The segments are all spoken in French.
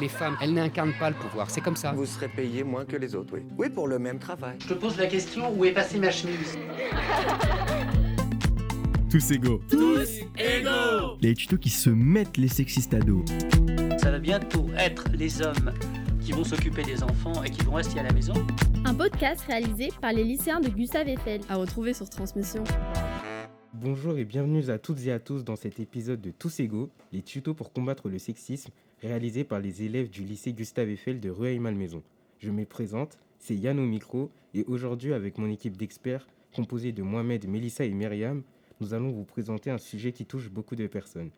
Les femmes, elles n'incarnent pas le pouvoir, c'est comme ça. Vous serez payé moins que les autres, oui. Oui, pour le même travail. Je te pose la question, où est passée ma chemise? Tous égaux. Tous égaux Les tutos qui se mettent les sexistes à dos. Ça va bientôt être les hommes qui vont s'occuper des enfants et qui vont rester à la maison. Un podcast réalisé par les lycéens de Gustave Eiffel. À retrouver sur Transmission. Bonjour et bienvenue à toutes et à tous dans cet épisode de Tous égaux, les tutos pour combattre le sexisme, réalisé par les élèves du lycée Gustave Eiffel de Rueil-Malmaison. Je me présente, c'est Yann au micro, et aujourd'hui avec mon équipe d'experts, composée de Mohamed, Melissa et Myriam, nous allons vous présenter un sujet qui touche beaucoup de personnes,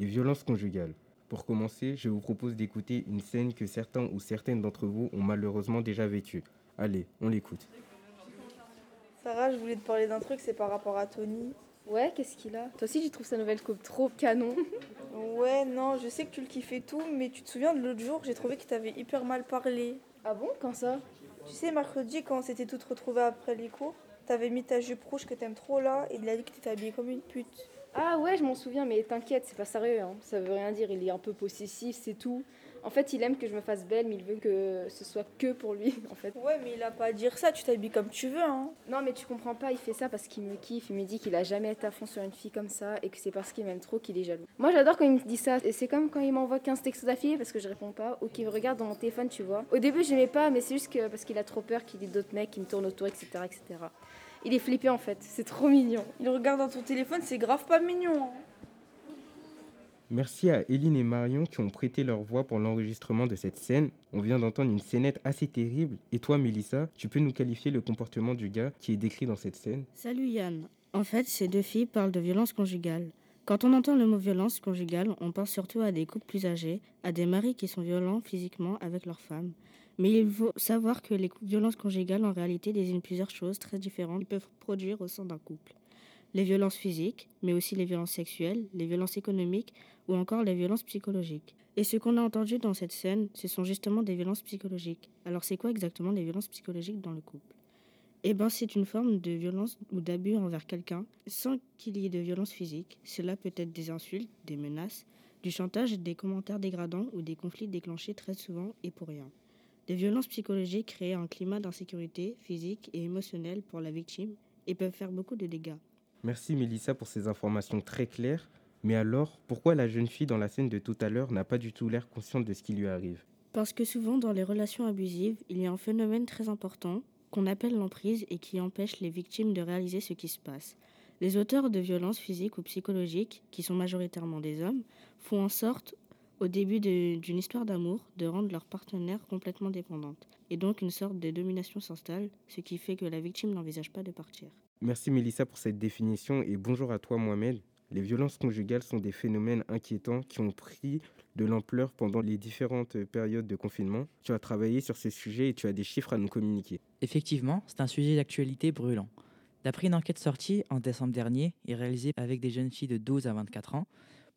les violences conjugales. Pour commencer, je vous propose d'écouter une scène que certains ou certaines d'entre vous ont malheureusement déjà vécue. Allez, on l'écoute. Sarah, je voulais te parler d'un truc, c'est par rapport à Tony. Ouais, qu'est-ce qu'il a? Toi aussi, tu trouves sa nouvelle coupe trop canon. Ouais, non, je sais que tu le kiffais tout, mais tu te souviens de l'autre jour, j'ai trouvé qu'il t'avait hyper mal parlé. Ah bon Quand ça? Tu sais, mercredi, quand on s'était toutes retrouvées après les cours, t'avais mis ta jupe rouge que t'aimes trop là, et il a dit que t'étais habillée comme une pute. Ah ouais, je m'en souviens, mais t'inquiète, c'est pas sérieux, hein. ça veut rien dire, il est un peu possessif, c'est tout. En fait, il aime que je me fasse belle, mais il veut que ce soit que pour lui, en fait. Ouais, mais il a pas à dire ça, tu t'habilles comme tu veux, hein. Non, mais tu comprends pas, il fait ça parce qu'il me kiffe, il me dit qu'il a jamais été à fond sur une fille comme ça, et que c'est parce qu'il m'aime trop qu'il est jaloux. Moi, j'adore quand il me dit ça, et c'est comme quand il m'envoie 15 textos d'affilée parce que je réponds pas, ou qu'il regarde dans mon téléphone, tu vois. Au début, j'aimais pas, mais c'est juste que parce qu'il a trop peur qu'il y ait d'autres mecs qui me tournent autour, etc., etc. Il est flippé en fait, c'est trop mignon. Il regarde dans ton téléphone, c'est grave pas mignon. hein. Merci à Eline et Marion qui ont prêté leur voix pour l'enregistrement de cette scène. On vient d'entendre une scénette assez terrible. Et toi, Mélissa, tu peux nous qualifier le comportement du gars qui est décrit dans cette scène? Salut Yann. En fait, ces deux filles parlent de violence conjugale. Quand on entend le mot violence conjugale, on pense surtout à des couples plus âgés, à des maris qui sont violents physiquement avec leurs femmes. Mais il faut savoir que les violences conjugales en réalité désignent plusieurs choses très différentes qui peuvent produire au sein d'un couple. Les violences physiques, mais aussi les violences sexuelles, les violences économiques ou encore les violences psychologiques. Et ce qu'on a entendu dans cette scène, ce sont justement des violences psychologiques. Alors c'est quoi exactement les violences psychologiques dans le couple? Eh bien c'est une forme de violence ou d'abus envers quelqu'un sans qu'il y ait de violence physique. Cela peut être des insultes, des menaces, du chantage, des commentaires dégradants ou des conflits déclenchés très souvent et pour rien. Des violences psychologiques créent un climat d'insécurité physique et émotionnelle pour la victime et peuvent faire beaucoup de dégâts. Merci Mélissa pour ces informations très claires. Mais alors, pourquoi la jeune fille dans la scène de tout à l'heure n'a pas du tout l'air consciente de ce qui lui arrive? Parce que souvent dans les relations abusives, il y a un phénomène très important qu'on appelle l'emprise et qui empêche les victimes de réaliser ce qui se passe. Les auteurs de violences physiques ou psychologiques, qui sont majoritairement des hommes, font en sorte, au début d'une histoire d'amour, de rendre leur partenaire complètement dépendante. Et donc une sorte de domination s'installe, ce qui fait que la victime n'envisage pas de partir. Merci Mélissa pour cette définition et bonjour à toi Mohamed. Les violences conjugales sont des phénomènes inquiétants qui ont pris de l'ampleur pendant les différentes périodes de confinement. Tu as travaillé sur ce sujet et tu as des chiffres à nous communiquer. Effectivement, c'est un sujet d'actualité brûlant. D'après une enquête sortie en décembre dernier et réalisée avec des jeunes filles de 12 à 24 ans,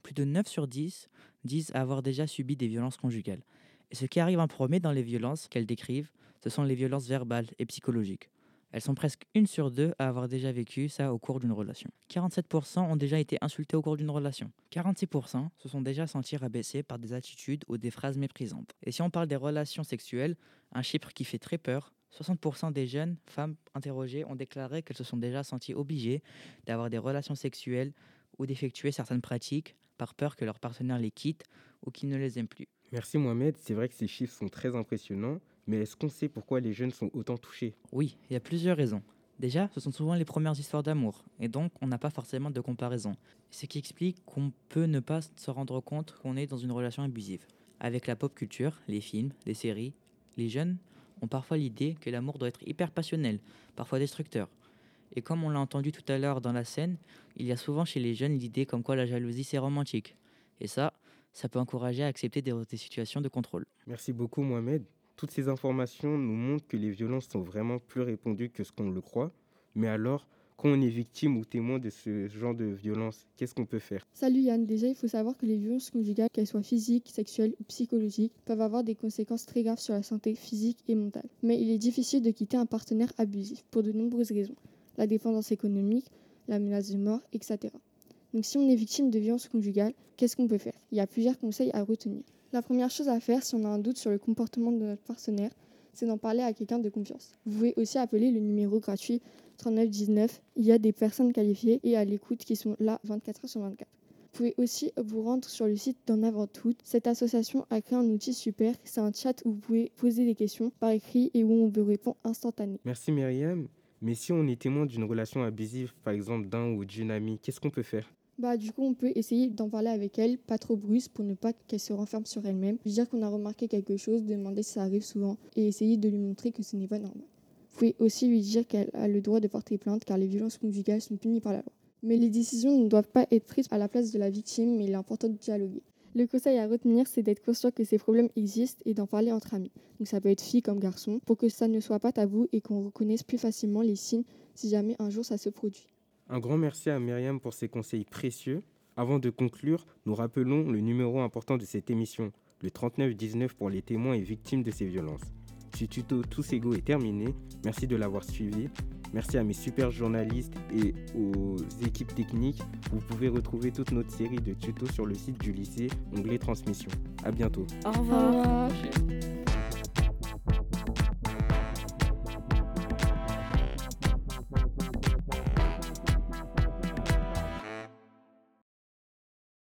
plus de 9 sur 10 disent avoir déjà subi des violences conjugales. Et ce qui arrive en premier dans les violences qu'elles décrivent, ce sont les violences verbales et psychologiques. Elles sont presque une sur deux à avoir déjà vécu ça au cours d'une relation. 47% ont déjà été insultés au cours d'une relation. 46% se sont déjà sentis rabaissés par des attitudes ou des phrases méprisantes. Et si on parle des relations sexuelles, un chiffre qui fait très peur, 60% des jeunes femmes interrogées ont déclaré qu'elles se sont déjà senties obligées d'avoir des relations sexuelles ou d'effectuer certaines pratiques par peur que leur partenaire les quitte ou qu'il ne les aime plus. Merci Mohamed, c'est vrai que ces chiffres sont très impressionnants, mais est-ce qu'on sait pourquoi les jeunes sont autant touchés? Oui, il y a plusieurs raisons. Déjà, ce sont souvent les premières histoires d'amour, et donc on n'a pas forcément de comparaison. Ce qui explique qu'on peut ne pas se rendre compte qu'on est dans une relation abusive. Avec la pop culture, les films, les séries, les jeunes ont parfois l'idée que l'amour doit être hyper passionnel, parfois destructeur. Et comme on l'a entendu tout à l'heure dans la scène, il y a souvent chez les jeunes l'idée comme quoi la jalousie c'est romantique. Et ça, ça peut encourager à accepter des, des situations de contrôle. Merci beaucoup Mohamed. Toutes ces informations nous montrent que les violences sont vraiment plus répandues que ce qu'on le croit. Mais alors, quand on est victime ou témoin de ce genre de violence, qu'est-ce qu'on peut faire? Salut Yann, déjà il faut savoir que les violences conjugales, qu'elles soient physiques, sexuelles ou psychologiques, peuvent avoir des conséquences très graves sur la santé physique et mentale. Mais il est difficile de quitter un partenaire abusif pour de nombreuses raisons. La dépendance économique, la menace de mort, etc. Donc si on est victime de violences conjugales, qu'est-ce qu'on peut faire? Il y a plusieurs conseils à retenir. La première chose à faire si on a un doute sur le comportement de notre partenaire, c'est d'en parler à quelqu'un de confiance. Vous pouvez aussi appeler le numéro gratuit 3919. Il y a des personnes qualifiées et à l'écoute qui sont là 24 heures sur 24. Vous pouvez aussi vous rendre sur le site d'En Avant Tout. Cette association a créé un outil super. C'est un chat où vous pouvez poser des questions par écrit et où on vous répond instantanément. Merci Myriam. Mais si on est témoin d'une relation abusive, par exemple d'un ou d'une amie, qu'est-ce qu'on peut faire? Bah, du coup, on peut essayer d'en parler avec elle, pas trop brusque, pour ne pas qu'elle se renferme sur elle-même. Dire qu'on a remarqué quelque chose, demander si ça arrive souvent, et essayer de lui montrer que ce n'est pas normal. Vous pouvez aussi lui dire qu'elle a le droit de porter plainte, car les violences conjugales sont punies par la loi. Mais les décisions ne doivent pas être prises à la place de la victime, mais il est important de dialoguer. Le conseil à retenir, c'est d'être conscient que ces problèmes existent et d'en parler entre amis. Donc ça peut être fille comme garçon, pour que ça ne soit pas tabou et qu'on reconnaisse plus facilement les signes si jamais un jour ça se produit. Un grand merci à Myriam pour ses conseils précieux. Avant de conclure, nous rappelons le numéro important de cette émission, le 3919 pour les témoins et victimes de ces violences. Ce tuto Tous égaux est terminé. Merci de l'avoir suivi. Merci à mes super journalistes et aux équipes techniques. Vous pouvez retrouver toute notre série de tutos sur le site du lycée, onglet transmission. À bientôt. Au revoir.